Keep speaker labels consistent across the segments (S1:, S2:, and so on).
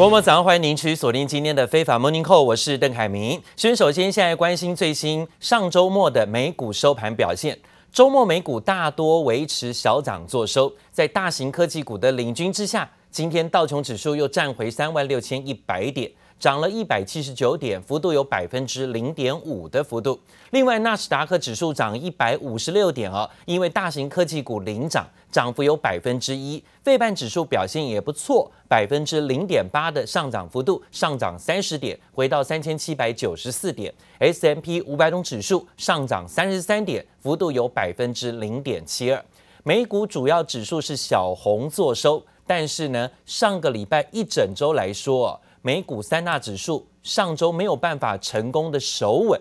S1: 国母早上欢迎您去锁定今天的非法 Morning Call，我是邓凯明。先首先现在关心最新上周末的美股收盘表现。周末美股大多维持小涨作收，在大型科技股的领军之下，今天道琼指数又站回三万六千一百点。涨了一百七十九点，幅度有百分之零点五的幅度。另外，纳斯达克指数涨一百五十六点哦，因为大型科技股领涨，涨幅有百分之一。费半指数表现也不错，百分之零点八的上涨幅度，上涨三十点，回到三千七百九十四点。S M P 五百种指数上涨三十三点，幅度有百分之零点七二。美股主要指数是小红作收，但是呢，上个礼拜一整周来说，美股三大指数上周没有办法成功的守稳，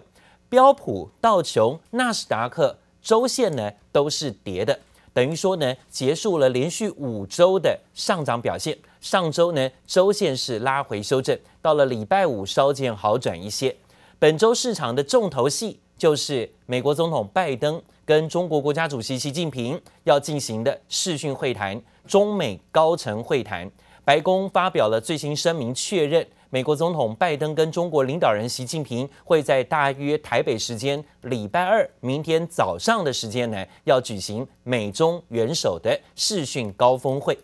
S1: 标普、道琼、纳斯达克周线呢都是跌的，等于说呢结束了连续五周的上涨表现。上周呢周线是拉回修正，到了礼拜五稍见好转一些。本周市场的重头戏就是美国总统拜登跟中国国家主席习近平要进行的视讯会谈，中美高层会谈。白宫发表了最新声明，确认美国总统拜登跟中国领导人习近平会在大约台北时间礼拜二明天早上的时间呢，要举行美中元首的视讯高峰会。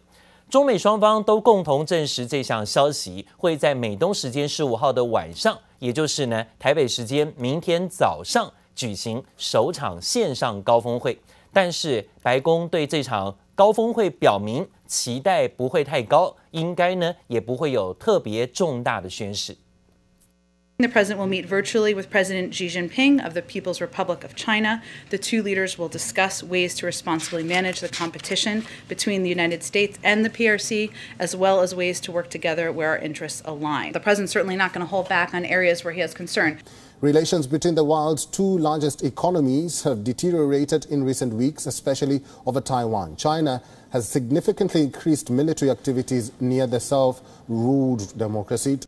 S1: 中美双方都共同证实这项消息，会在美东时间十五号的晚上，也就是呢台北时间明天早上举行首场线上高峰会。但是白宫对这场高峰会表明期待不会太高，应该呢也不会有特别重大的宣示。
S2: The president will meet virtually with President Xi Jinping of the People's Republic of China. The two leaders will discuss ways to responsibly manage the competition between the United States and the PRC, as well as ways to work together where our interests align. The president's certainly not going to hold back on areas where he has concern.
S3: Relations between the world's two largest economies have deteriorated in recent weeks, especially over Taiwan. China has significantly increased military activities near the self-ruled democracy.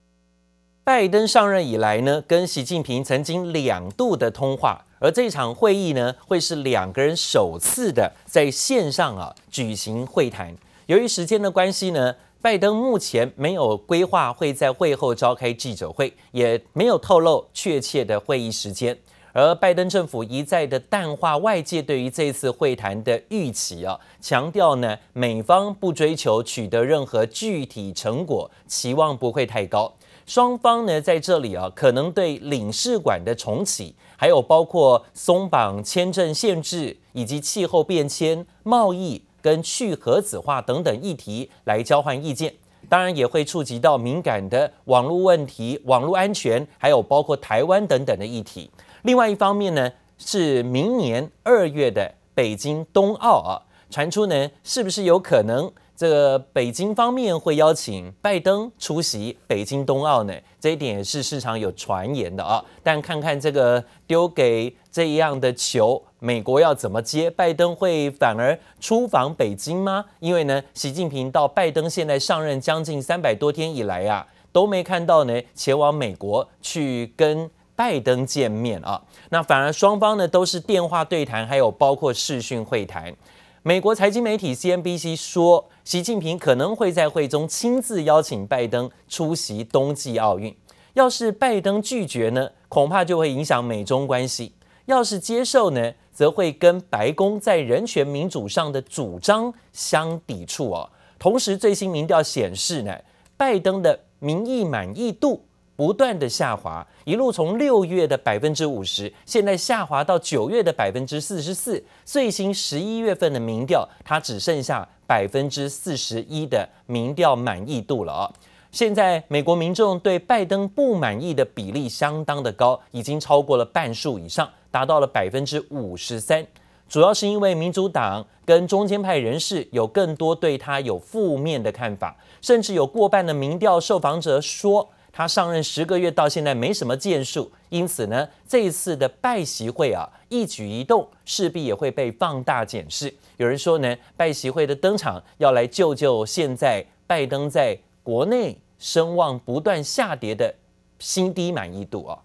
S1: 拜登上任以来呢，跟习近平曾经两度的通话，而这场会议呢，会是两个人首次的在线上啊举行会谈。由于时间的关系呢。 拜登目前没有规划会在会后召开记者会，也没有透露确切的会议时间。而拜登政府一再的淡化外界对于这次会谈的预期啊，强调呢，美方不追求取得任何具体成果，期望不会太高。双方呢在这里啊，可能对领事馆的重启，还有包括松绑签证限制以及气候变迁、贸易。跟去核子化等等议题来交换意见，当然也会触及到敏感的网络问题、网络安全，还有包括台湾等等的议题。另外一方面呢，是明年二月的北京冬奥啊，传出呢是不是有可能？这个北京方面会邀请拜登出席北京冬奥呢？这一点是市场有传言的啊。但看看这个丢给这样的球，美国要怎么接？拜登会反而出访北京吗？因为呢，习近平到拜登现在上任将近三百多天以来啊，都没看到呢前往美国去跟拜登见面啊。那反而双方呢都是电话对谈，还有包括视讯会谈。美国财经媒体 CNBC 说，习近平可能会在会中亲自邀请拜登出席冬季奥运。要是拜登拒绝呢，恐怕就会影响美中关系；要是接受呢，则会跟白宫在人权民主上的主张相抵触哦。同时，最新民调显示呢，拜登的民意满意度。不断的下滑，一路从六月的百分之五十，现在下滑到九月的百分之四十四。最新十一月份的民调，它只剩下百分之四十一的民调满意度了哦！现在美国民众对拜登不满意的比例相当的高，已经超过了半数以上，达到了百分之五十三。主要是因为民主党跟中间派人士有更多对他有负面的看法，甚至有过半的民调受访者说。他上任十个月到现在没什么建树，因此呢，这一次的拜习会啊，一举一动势必也会被放大检视。有人说呢，拜习会的登场要来救救现在拜登在国内声望不断下跌的新低满意度啊。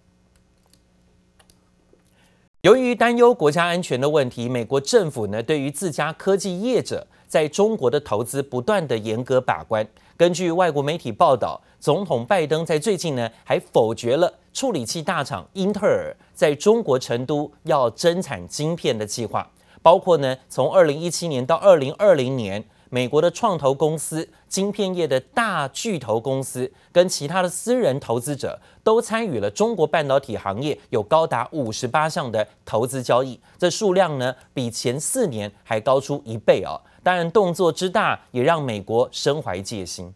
S1: 由于担忧国家安全的问题，美国政府呢，对于自家科技业者。在中国的投资不断的严格把关。根据外国媒体报道，总统拜登在最近呢还否决了处理器大厂英特尔在中国成都要增产晶片的计划，包括呢从二零一七年到二零二零年。美国的创投公司、晶片业的大巨头公司跟其他的私人投资者都参与了中国半导体行业，有高达五十八项的投资交易，这数量呢比前四年还高出一倍哦。当然，动作之大也让美国身怀戒心。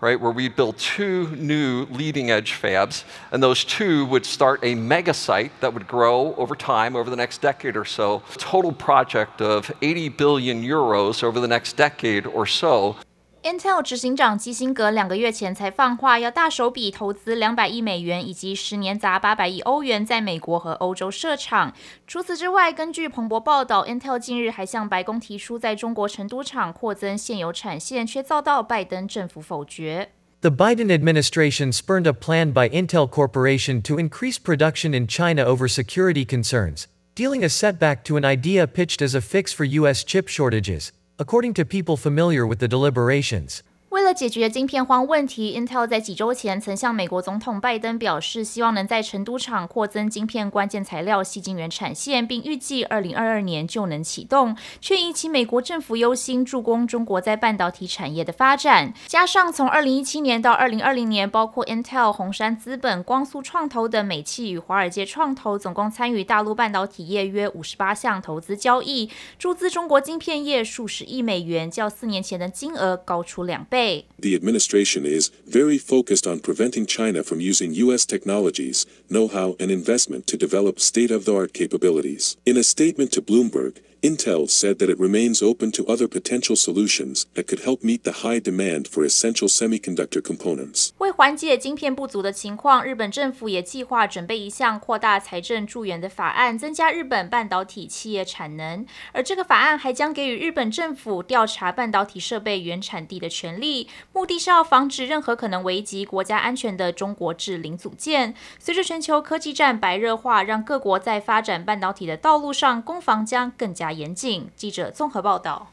S4: Right, where we build two new leading edge fabs, and those two would start a mega site that would grow over time, over the next decade or so. Total project of 80 billion euros over the next decade or so.
S5: Intel 执行长基辛格两个月前才放话，要大手笔投资两百亿美元以及十年砸八百亿欧元在美国和欧洲设厂。除此之外，根据彭博报道，Intel 近日还向白宫提出在中国成都厂扩增现有产线，却遭到拜登政府否决。
S6: The Biden administration spurned a plan by Intel Corporation to increase production in China over security concerns, dealing a setback to an idea pitched as a fix for U.S. chip shortages. According to people familiar with the deliberations.
S5: 为了解决晶片荒问题，Intel 在几周前曾向美国总统拜登表示，希望能在成都厂扩增晶片关键材料矽晶圆产线，并预计二零二二年就能启动，却引起美国政府忧心助攻中国在半导体产业的发展。加上从二零一七年到二零二零年，包括 Intel、红杉资本、光速创投等美企与华尔街创投总共参与大陆半导体业约五十八项投资交易，注资中国晶片业数十亿美元，较四年前的金额高出两倍。
S7: The administration is very focused on preventing China from using U.S. technologies, know-how, and investment to develop state-of-the-art capabilities. In a statement to Bloomberg, Intel said that it remains open to other potential solutions that could help meet the high demand for essential semiconductor components.
S5: 为缓解晶片不足的情况，日本政府也计划准备一项扩大财政助援的法案，增加日本半导体企业产能。而这个法案还将给予日本政府调查半导体设备原产地的权利，目的是要防止任何可能危及国家安全的中国制零组件。随着全球科技战白热化，让各国在发展半导体的道路上攻防将更加严谨。记者综合报道。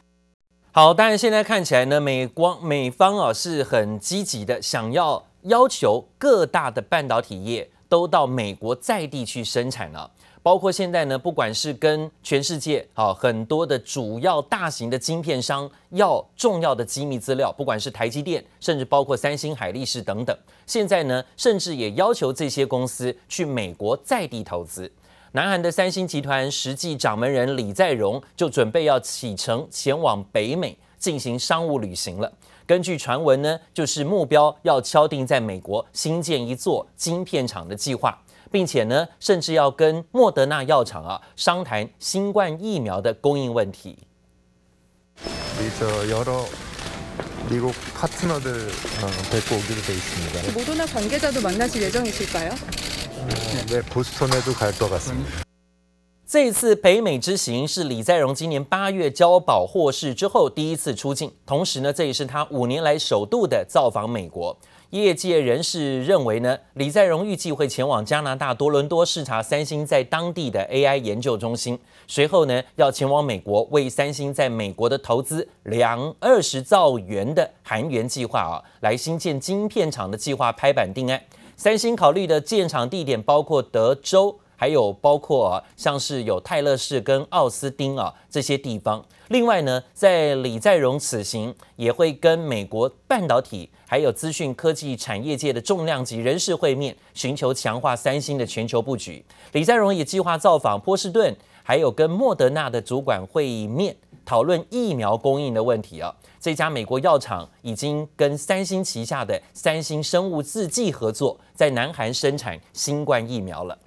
S1: 好，当然现在看起来呢，美光美方啊是很积极的，想要要求各大的半导体业都到美国在地去生产了。包括现在呢，不管是跟全世界啊很多的主要大型的晶片商要重要的机密资料，不管是台积电，甚至包括三星、海力士等等，现在呢，甚至也要求这些公司去美国在地投资。南韩的三星集团实际掌门人李在镕就准备要启程前往北美进行商务旅行了。根据传闻呢，就是目标要敲定在美国新建一座晶片厂的计划，并且呢，甚至要跟莫德纳药厂啊商谈新冠疫苗的供应问题。这次北美之行是李在镕今年八月交保获释之后第一次出境，同时呢，这也是他五年来首度的造访美国。业界人士认为呢，李在镕预计会前往加拿大多伦多视察三星在当地的 AI 研究中心，随后呢，要前往美国为三星在美国的投资两二十兆元的韩元计划啊，来新建晶片厂的计划拍板定案。三星考虑的建厂地点包括德州，还有包括啊，像是有泰勒市跟奥斯汀啊这些地方。另外呢，在李在镕此行也会跟美国半导体还有资讯科技产业界的重量级人士会面，寻求强化三星的全球布局。李在镕也计划造访波士顿，还有跟莫德纳的主管会面，讨论疫苗供应的问题啊。这家美国药厂已经跟三星旗下的三星生物制剂合作，在南韩生产新冠疫苗了。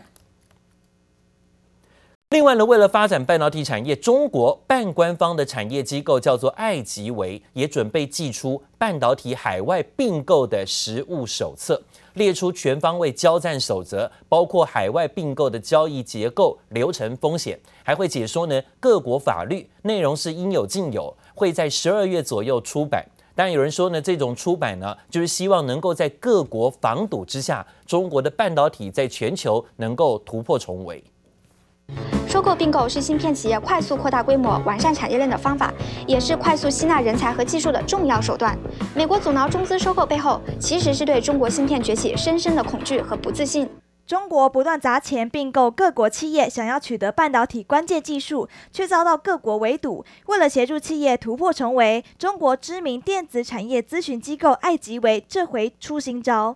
S1: 另外呢，为了发展半导体产业，中国半官方的产业机构叫做爱吉维，也准备寄出半导体海外并购的实务手册，列出全方位交战守则，包括海外并购的交易结构、流程、风险，还会解说呢各国法律，内容是应有尽有。会在十二月左右出版，但有人说呢，这种出版呢，就是希望能够在各国防堵之下，中国的半导体在全球能够突破重围。
S8: 收购并购是芯片企业快速扩大规模、完善产业链的方法，也是快速吸纳人才和技术的重要手段。美国阻挠中资收购背后，其实是对中国芯片崛起深深的恐惧和不自信。
S9: 中国不断砸钱并购各国企业，想要取得半导体关键技术，却遭到各国围堵。为了协助企业突破重围，中国知名电子产业咨询机构艾吉维这回出新招。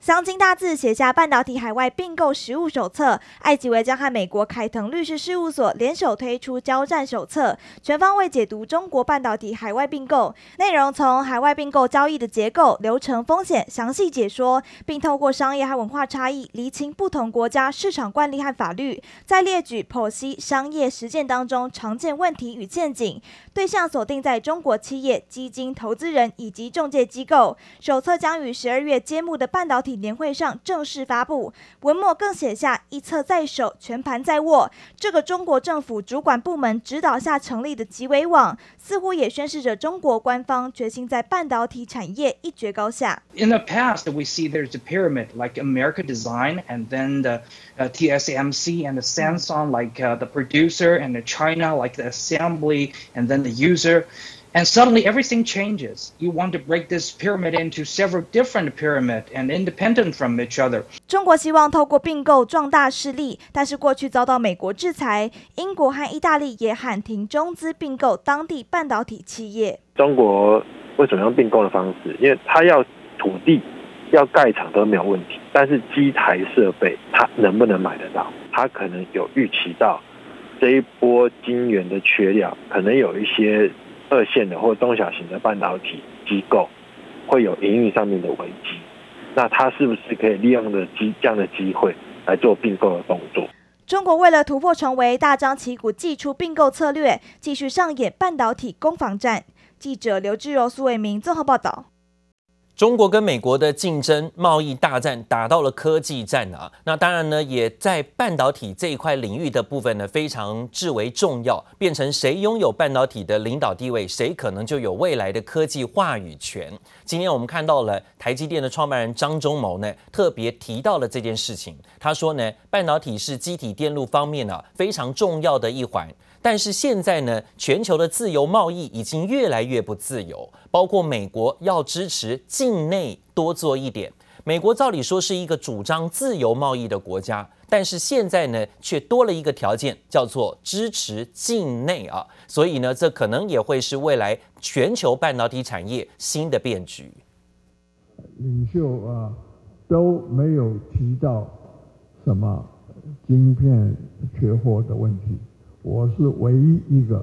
S9: 镶金大字写下半导体海外并购实务手册，艾吉维将和美国凯腾律师事务所联手推出交战手册，全方位解读中国半导体海外并购。内容，从海外并购交易的结构、流程、风险详细解说，并透过商业和文化差异厘清不同国家市场惯例和法律，再列举剖析商业实践当中常见问题与陷阱，对象锁定在中国企业、基金投资人以及中介机构。手册将于十二月揭幕的半导体年会上正式发布，文末更写下“一册在手，全盘在握”。这个中国政府主管部门指导下成立的集微网，似乎也宣示着中国官方决心在半导体产业一决高下。
S10: In the past, we see there's a pyramid like America Design, and then the TSMC and the Samsung like the producer, and the China like the assembly, and then the user. And suddenly everything changes. You want to break this pyramid into several different pyramid and independent from each other.
S9: 中国希望透过并购壮大势力，但是过去遭到美国制裁，英国和意大利也喊停中资并购当地半导体企业。
S11: 中国为什么用并购的方式？因为它要土地、要盖厂都没有问题，但是机台设备它能不能买得到？它可能有预期到这一波晶圆的缺料，可能有一些。二线的或中小型的半导体机构会有营运上面的危机，那它是不是可以利用的机这样的机会来做并购的动作？
S9: 中国为了突破重围，大张旗鼓祭出并购策略，继续上演半导体攻防战。记者刘志柔、苏伟明综合报道。
S1: 中国跟美国的竞争贸易大战打到了科技战啊，那当然呢，也在半导体这一块领域的部分呢，非常至为重要，变成谁拥有半导体的领导地位，谁可能就有未来的科技话语权。今天我们看到了台积电的创办人张忠谋呢，特别提到了这件事情。他说呢，半导体是机体电路方面呢，非常重要的一环。但是现在呢，全球的自由贸易已经越来越不自由，包括美国要支持境内多做一点。美国照理说是一个主张自由贸易的国家，但是现在呢，却多了一个条件，叫做支持境内啊。所以呢，这可能也会是未来全球半导体产业新的变局。
S12: 领袖啊，都没有提到什么晶片缺货的问题。我是唯一一个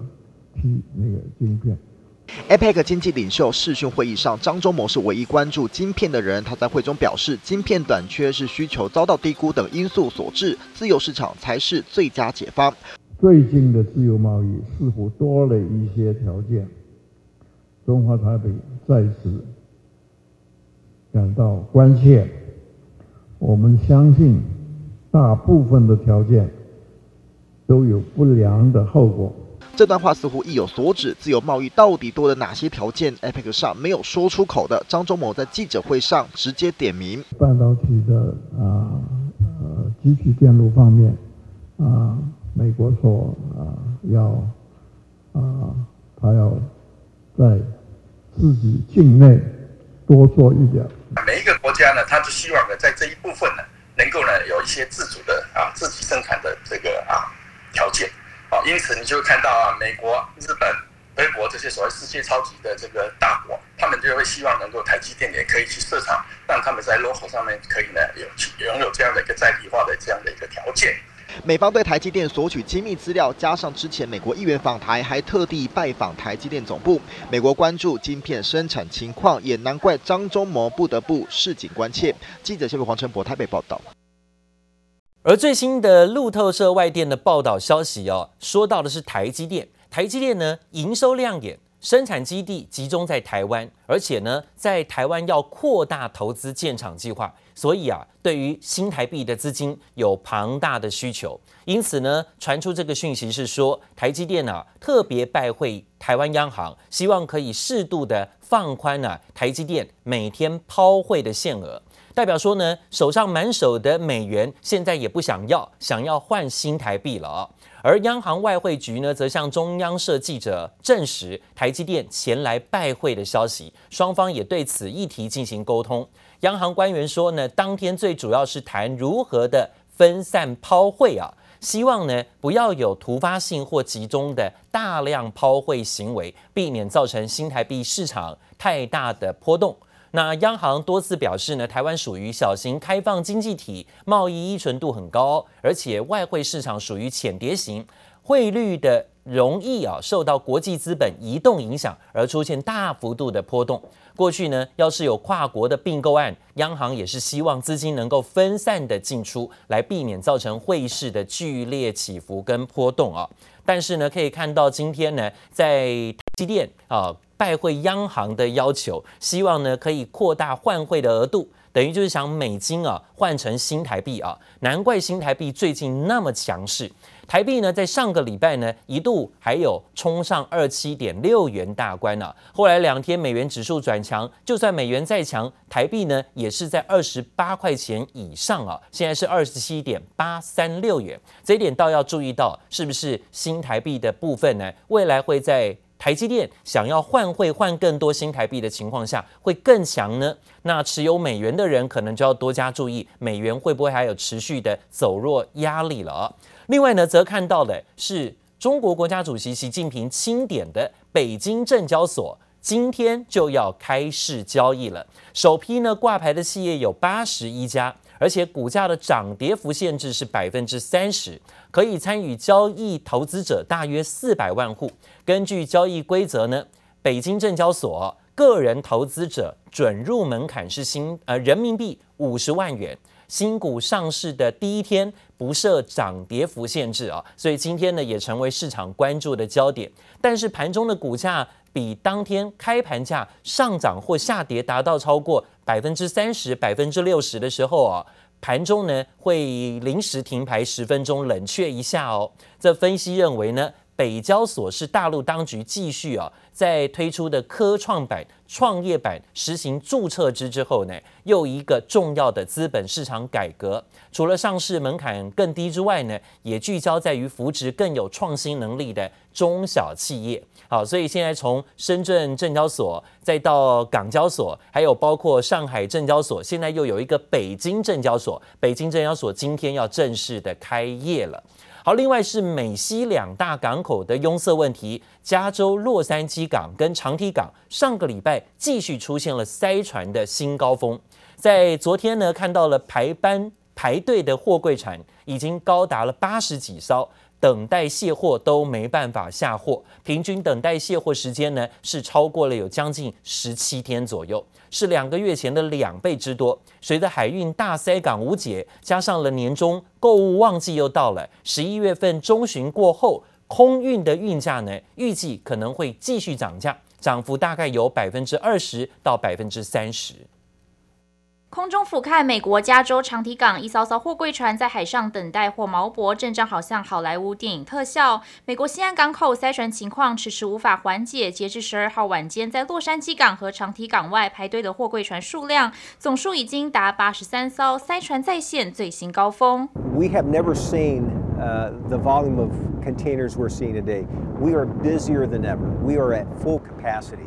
S12: 提那个晶片。
S13: APEC 经济领袖视讯会议上，张忠谋是唯一关注晶片的人。他在会中表示，晶片短缺是需求遭到低估等因素所致，自由市场才是最佳解方。
S12: 最近的自由贸易似乎多了一些条件，中华台北在此感到关切。我们相信，大部分的条件。都有不良的后果。
S13: 这段话似乎意有所指，自由贸易到底多了哪些条件？APEC 上没有说出口的，张忠谋在记者会上直接点名：
S12: 半导体的啊呃集体电路方面啊，美国说啊要啊他要在自己境内多做一点。
S14: 每一个国家呢，他就希望呢在这一部分呢，能够呢有一些自主的啊自己生产的这个因此你就会看到啊，美国、日本、德国这些所谓世界超级的这个大国，他们就会希望能够台积电也可以去设厂，让他们在 local 上面可以呢有拥有这样的一个在地化的这样的一个条件。
S13: 美方对台积电索取机密资料，加上之前美国议员访台，还特地拜访台积电总部。美国关注晶片生产情况，也难怪张忠谋不得不示警关切。记者谢伟黄晨博台北报道。
S1: 而最新的路透社外电的报道消息哦，说到的是台积电。台积电呢，营收亮眼，生产基地集中在台湾，而且呢，在台湾要扩大投资建厂计划，所以啊，对于新台币的资金有庞大的需求。因此呢，传出这个讯息是说，台积电啊，特别拜会台湾央行，希望可以适度的放宽啊，台积电每天抛汇的限额。代表说呢，手上满手的美元现在也不想要，想要换新台币了啊。而央行外汇局呢，则向中央社记者证实台积电前来拜会的消息，双方也对此议题进行沟通。央行官员说呢，当天最主要是谈如何的分散抛汇啊，希望呢不要有突发性或集中的大量抛汇行为，避免造成新台币市场太大的波动。那央行多次表示呢，台湾属于小型开放经济体，贸易依存度很高，而且外汇市场属于浅碟型，汇率的容易啊受到国际资本移动影响而出现大幅度的波动。过去呢，要是有跨国的并购案，央行也是希望资金能够分散的进出，来避免造成汇市的剧烈起伏跟波动啊。但是呢，可以看到今天呢，在积电啊拜会央行的要求，希望呢可以扩大换汇的额度，等于就是想美金啊换成新台币啊。难怪新台币最近那么强势。台币呢，在上个礼拜呢，一度还有冲上二七点六元大关呢、啊。后来两天美元指数转强，就算美元再强，台币呢也是在二十八块钱以上啊。现在是二十七点八三六元，这一点倒要注意到，是不是新台币的部分呢？未来会在台积电想要换汇换更多新台币的情况下，会更强呢？那持有美元的人可能就要多加注意，美元会不会还有持续的走弱压力了？另外呢，则看到的是中国国家主席习近平钦点的北京证交所，今天就要开市交易了。首批呢挂牌的企业有八十一家，而且股价的涨跌幅限制是百分之三十，可以参与交易投资者大约四百万户。根据交易规则呢，北京证交所个人投资者准入门槛是新呃人民币五十万元。新股上市的第一天不设涨跌幅限制啊，所以今天呢也成为市场关注的焦点。但是盘中的股价比当天开盘价上涨或下跌达到超过百分之三十、百分之六十的时候啊，盘中呢会临时停牌十分钟冷却一下哦。这分析认为呢。北交所是大陆当局继续啊，在推出的科创板、创业板实行注册制之后呢，又一个重要的资本市场改革。除了上市门槛更低之外呢，也聚焦在于扶持更有创新能力的中小企业。好，所以现在从深圳证交所，再到港交所，还有包括上海证交所，现在又有一个北京证交所。北京证交所今天要正式的开业了。好，另外是美西两大港口的拥塞问题，加州洛杉矶港跟长堤港上个礼拜继续出现了塞船的新高峰，在昨天呢，看到了排班排队的货柜船已经高达了八十几艘。等待卸货都没办法下货，平均等待卸货时间呢是超过了有将近十七天左右，是两个月前的两倍之多。随着海运大塞港无解，加上了年终购物旺季又到了，十一月份中旬过后，空运的运价呢预计可能会继续涨价，涨幅大概有百分之二十到百分之三十。
S5: 空中俯瞰美国加州长堤港，一艘艘货柜船在海上等待或锚泊，阵仗好像好莱坞电影特效。美国西岸港口塞船情况迟迟无法缓解，截至十二号晚间，在洛杉矶港和长堤港外排队的货柜船数量总数已经达八十三艘，塞船再现最新高峰。
S15: We have never seen the volume of containers we're seeing today. We are busier than ever. We are at full capacity.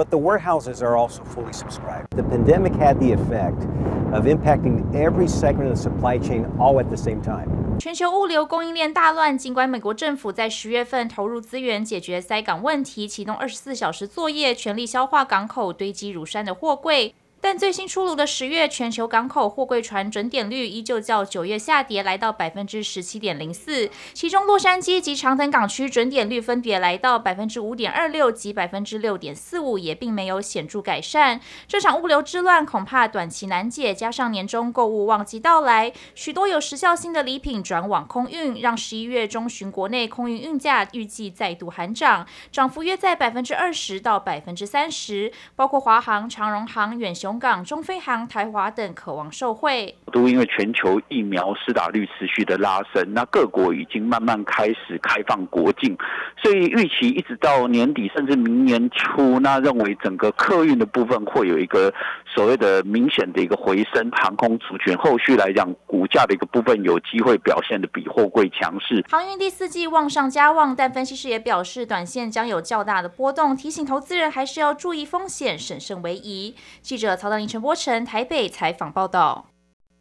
S15: But the warehouses are also fully subscribed. The pandemic had the effect of impacting every segment of the supply chain all at the same time.
S5: 全球物流供应链大乱，尽管美国政府在十月份投入资源解决塞港问题，启动二十四小时作业，全力消化港口堆积如山的货柜。但最新出炉的十月全球港口货柜船准点率依旧较九月下跌，来到百分之十七点零四。其中洛杉矶及长藤港区准点率分别来到百分之五点二六及百分之六点四五，也并没有显著改善。这场物流之乱恐怕短期难解，加上年终购物旺季到来，许多有时效性的礼品转往空运，让十一月中旬国内空运运价预计再度喊涨，涨幅约在百分之二十到百分之三十，包括华航、长荣航、远雄。港、中飞航、台华等渴望受惠，
S16: 都因为全球疫苗施打率持续的拉升，那各国已经慢慢开始开放国境，所以预期一直到年底甚至明年初，那认为整个客运的部分会有一个所谓的明显的一个回升，航空族群后续来讲，股价的一个部分有机会表现的比货柜强势。
S5: 航运第四季旺上加旺，但分析师也表示，短线将有较大的波动，提醒投资人还是要注意风险，审慎为宜。记者曹德林、陈柏成台北采访报道。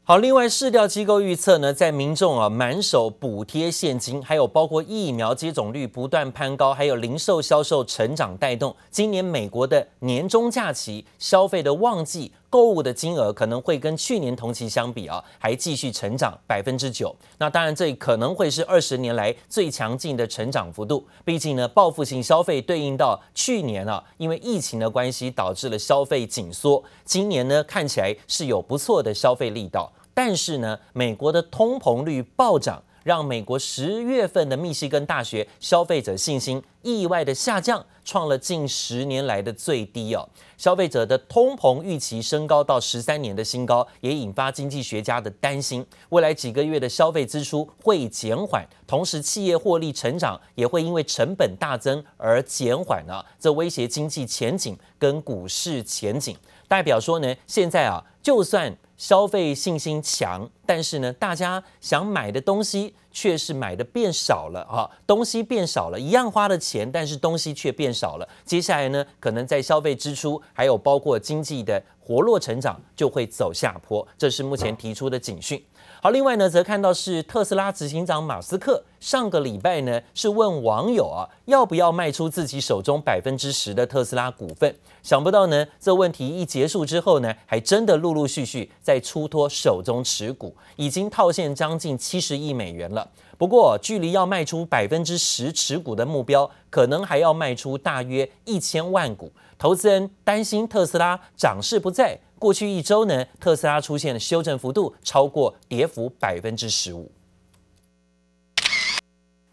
S1: 好，另外市调机构预测呢，在民众啊满手补贴现金，还有包括疫苗接种率不断攀高，还有零售销售成长带动，今年美国的年终假期消费的旺季，购物的金额可能会跟去年同期相比啊，还继续成长百分之九。那当然，这可能会是二十年来最强劲的成长幅度。毕竟呢，报复性消费对应到去年啊，因为疫情的关系导致了消费紧缩，今年呢看起来是有不错的消费力道。但是呢，美国的通膨率暴涨，让美国十月份的密西根大学消费者信心意外的下降，创了近十年来的最低哦。消费者的通膨预期升高到十三年的新高，也引发经济学家的担心，未来几个月的消费支出会减缓，同时企业获利成长也会因为成本大增而减缓呢，这威胁经济前景跟股市前景。代表说呢，现在啊，就算消费信心强，但是呢，大家想买的东西却是买的变少了啊，东西变少了，一样花的钱，但是东西却变少了。接下来呢，可能在消费支出，还有包括经济的活络成长，就会走下坡。这是目前提出的警讯。好，另外呢，则看到是特斯拉执行长马斯克上个礼拜呢，是问网友啊，要不要卖出自己手中百分之十的特斯拉股份？想不到呢，这问题一结束之后呢，还真的陆陆续续在出脱手中持股，已经套现将近七十亿美元了。不过，距离要卖出百分之十持股的目标，可能还要卖出大约一千万股。投资人担心特斯拉涨势不再。过去一周呢，特斯拉出现的修正幅度超过跌幅百分之十五。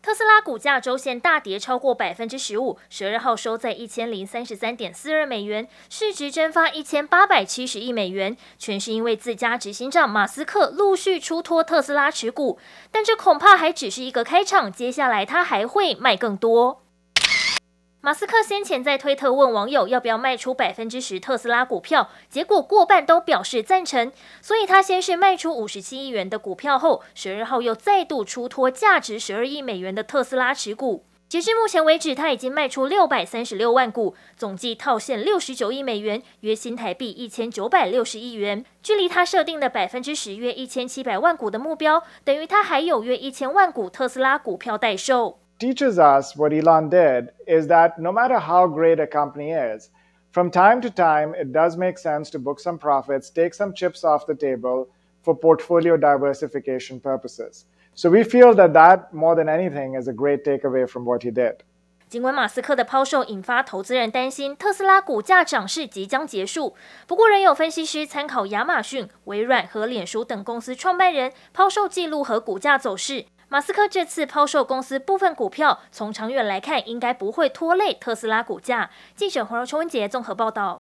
S17: 特斯拉股价周线大跌超过百分之十五，十二号收在一千零三十三点四二美元，市值蒸发一千八百七十亿美元，全是因为自家执行长马斯克陆续出脱特斯拉持股，但这恐怕还只是一个开场，接下来他还会卖更多。马斯克先前在推特问网友要不要卖出百分之十特斯拉股票，结果过半都表示赞成。所以他先是卖出五十七亿元的股票后，十二号又再度出脱价值十二亿美元的特斯拉持股。截至目前为止，他已经卖出六百三十六万股，总计套现六十九亿美元，约新台币一千九百六十亿元。距离他设定的百分之十约一千七百万股的目标，等于他还有约一千万股特斯拉股票待售。
S18: teaches us what Elon did is that no matter how great a company is, from time to time, it does make sense to book some profits, take some chips off the table for portfolio diversification purposes. So we feel that that, more than anything, is a great takeaway from what he did.
S17: 尽管马斯克的抛售引发投资人担心特斯拉股价涨势即将结束，不过仍有分析师参考亚马逊、微软和脸书等公司创办人抛售记录和股价走势。 马斯克这次抛售公司部分股票，从长远来看，应该不会拖累特斯拉股价。记者黄柔秋文杰综合报道。